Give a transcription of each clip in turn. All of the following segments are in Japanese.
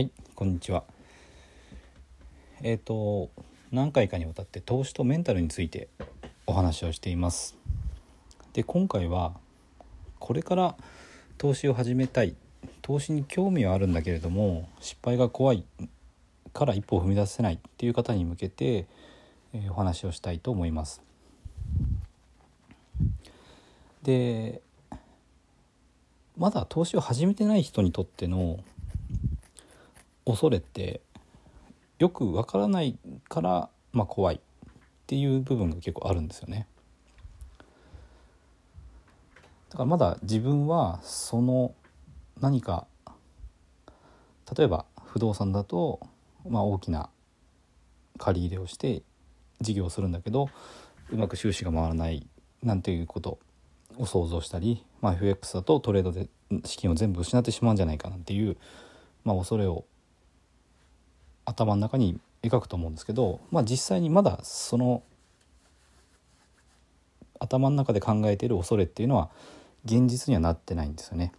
はいこんにちは。えっ、と何回かにわたって投資とメンタルについてお話をしています。で今回はこれから投資を始めたい。投資に興味はあるんだけれども失敗が怖い。から一歩を踏み出せない。っていう方に向けて、えーお話をしたいと思います。でまだ投資を始めてない人にとっての恐れてよくわからないから、まあ、怖いっていう部分が結構あるんですよね。だからまだ自分はその何か例えば不動産だと、まあ、大きな借り入れをして事業をするんだけどうまく収支が回らないなんていうことを想像したり、まあ、FX だとトレードで資金を全部失ってしまうんじゃないかなんていう、まあ、恐れを頭の中に描くと思うんですけど、まあ、実際にまだその頭の中で考えている恐れっていうのは現実にはなってないんですよね。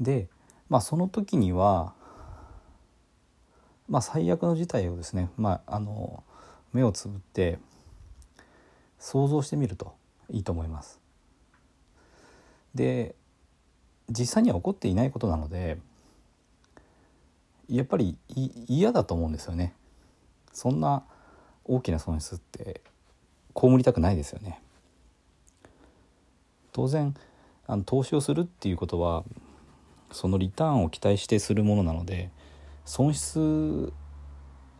で、まあ、その時には、まあ、最悪の事態をですね、まあ、あの目をつぶって想像してみるといいと思います。で実際には起こっていないことなのでやっぱり嫌だと思うんですよね。そんな大きな損失って被りたくないですよね。当然あの投資をするっていうことはそのリターンを期待してするものなので損失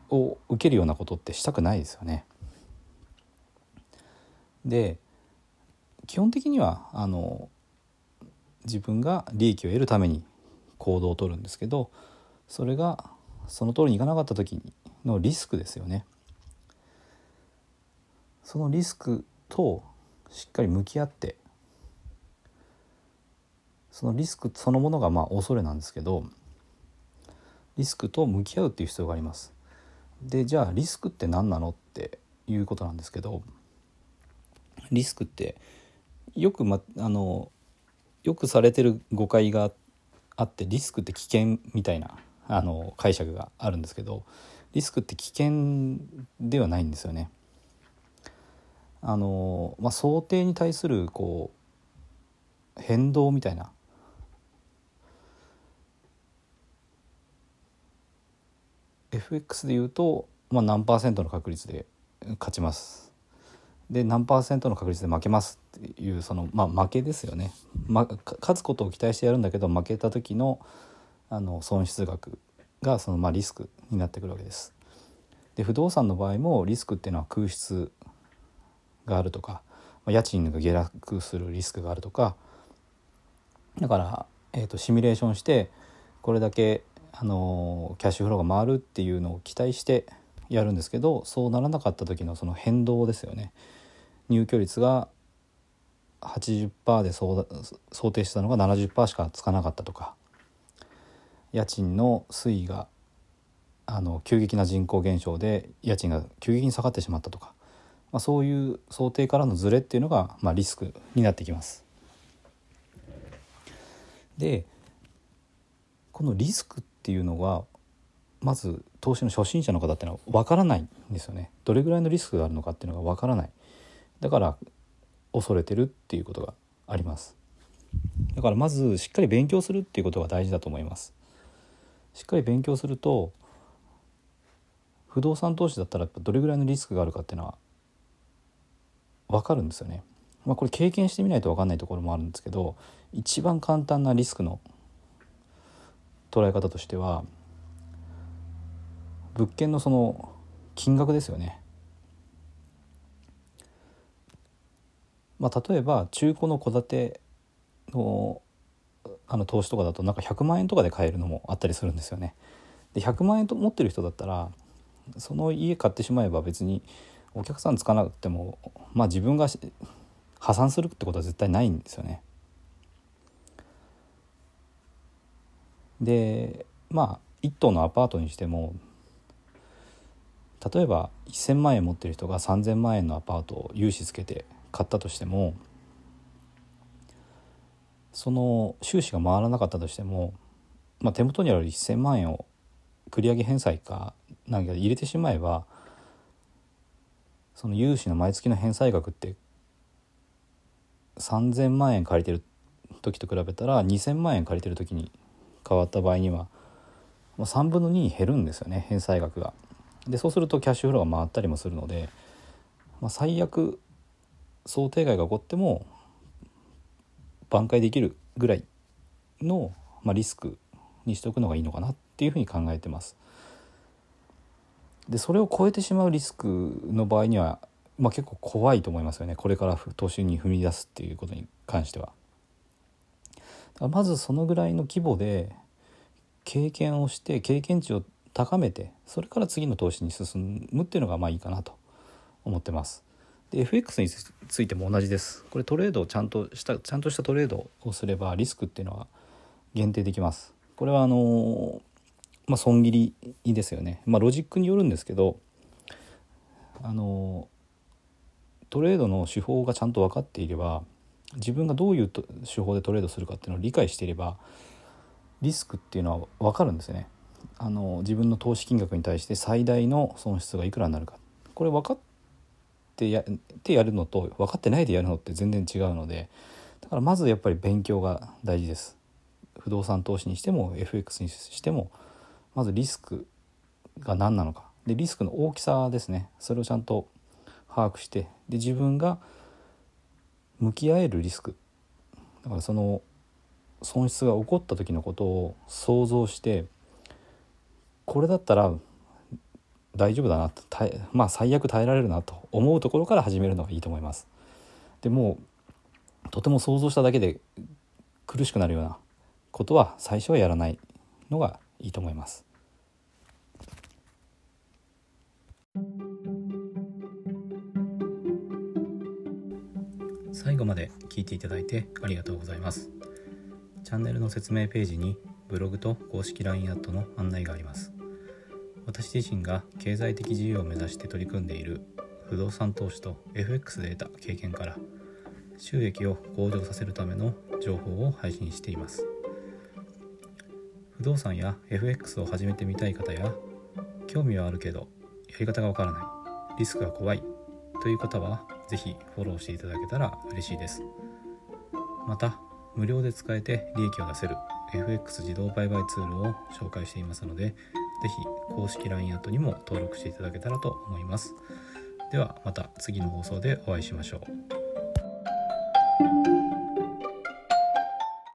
を受けるようなことってしたくないですよね。で基本的にはあの自分が利益を得るために行動を取るんですけどそれがその通りにいかなかった時のリスクですよね。そのリスクとしっかり向き合ってそのリスクそのものがまあ恐れなんですけどリスクと向き合うっていう必要があります。でじゃあリスクって何なのっていうことなんですけどリスクってよく、ま、あのよくされてる誤解があってリスクって危険みたいなあの解釈があるんですけどリスクって危険ではないんですよね。あのまあ、想定に対するこう変動みたいな。FX でいうと、まあ、何パーセントの確率で勝ちます。で何パーセントの確率で負けますっていうその、まあ、負けですよね、ま、勝つことを期待してやるんだけど負けた時のあの損失額がその、まあ、リスクになってくるわけです。で不動産の場合もリスクっていうのは空室があるとか家賃が下落するリスクがあるとかだから、えー、とシミュレーションしてこれだけ、あのキャッシュフローが回るっていうのを期待してやるんですけどそうならなかった時のその変動ですよね。入居率が80%で想定してたのが70%しかつかなかったとか家賃の推移があの急激な人口減少で家賃が急激に下がってしまったとか、まあ、そういう想定からのズレっていうのが、まあ、リスクになってきます。でこのリスクっていうのがまず投資の初心者の方っていうのは分からないんですよね。どれぐらいのリスクがあるのかっていうのが分からない。だから恐れてるっていうことがあります。だからまずしっかり勉強するっていうことが大事だと思います。しっかり勉強すると不動産投資だったらどれぐらいのリスクがあるかっていうのは分かるんですよね。まあ、これ経験してみないと分かんないところもあるんですけど一番簡単なリスクの捉え方としては物件のその金額ですよね。まあ、例えば中古の戸建てのあの投資とかだとなんか100万円とかで買えるのもあったりするんですよね。で100万円と持ってる人だったらその家買ってしまえば別にお客さんつかなくてもまあ自分が破産するってことは絶対ないんですよね。でまあ一棟のアパートにしても例えば1,000万円持ってる人が3,000万円のアパートを融資つけて買ったとしてもその収支が回らなかったとしてもまあ、手元にある1,000万円を繰り上げ返済かなんか入れてしまえばその融資の毎月の返済額って3,000万円借りてる時と比べたら2,000万円借りてる時に変わった場合には3分の2に減るんですよね返済額が。でそうするとキャッシュフローが回ったりもするので、まあ、最悪想定外が起こっても挽回できるぐらいの、まあ、リスクにしておくのがいいのかなっていうふうに考えてます。でそれを超えてしまうリスクの場合には、まあ、結構怖いと思いますよねこれから投資に踏み出すっていうことに関しては。まずそのぐらいの規模で経験をして経験値を高めてそれから次の投資に進むっていうのがまあいいかなと思ってます。で FX についても同じです。これトレードをちゃんとしたちゃんとしたトレードをすればリスクっていうのは限定できます。これはあのまあ損切りですよね。まあロジックによるんですけどあのトレードの手法がちゃんと分かっていれば自分がどういう手法でトレードするかっていうのを理解していればリスクっていうのは分かるんですよね。あの自分の投資金額に対して最大の損失がいくらになるかこれ分かっってやってやるのと分かってないでやるのって全然違うのでだからまずやっぱり勉強が大事です。不動産投資にしても FX にしてもまずリスクが何なのか。でリスクの大きさですね。それをちゃんと把握してで自分が向き合えるリスク。だからその損失が起こった時のことを想像してこれだったら大丈夫だなとまあ最悪耐えられるなと思うところから始めるのがいいと思います。でもとても想像しただけで苦しくなるようなことは最初はやらないのがいいと思います。最後まで聞いていただいてありがとうございます。チャンネルの説明ページにブログと公式 LINE アットの案内があります。私自身が経済的自由を目指して取り組んでいる不動産投資と FX で得た経験から収益を向上させるための情報を配信しています。不動産や FX を始めてみたい方や興味はあるけどやり方がわからないリスクが怖いという方は是非フォローしていただけたら嬉しいです。また無料で使えて利益を出せる FX 自動売買ツールを紹介していますので是非公式 LINE アットにも登録していただけたらと思います。ではまた次の放送でお会いしましょう。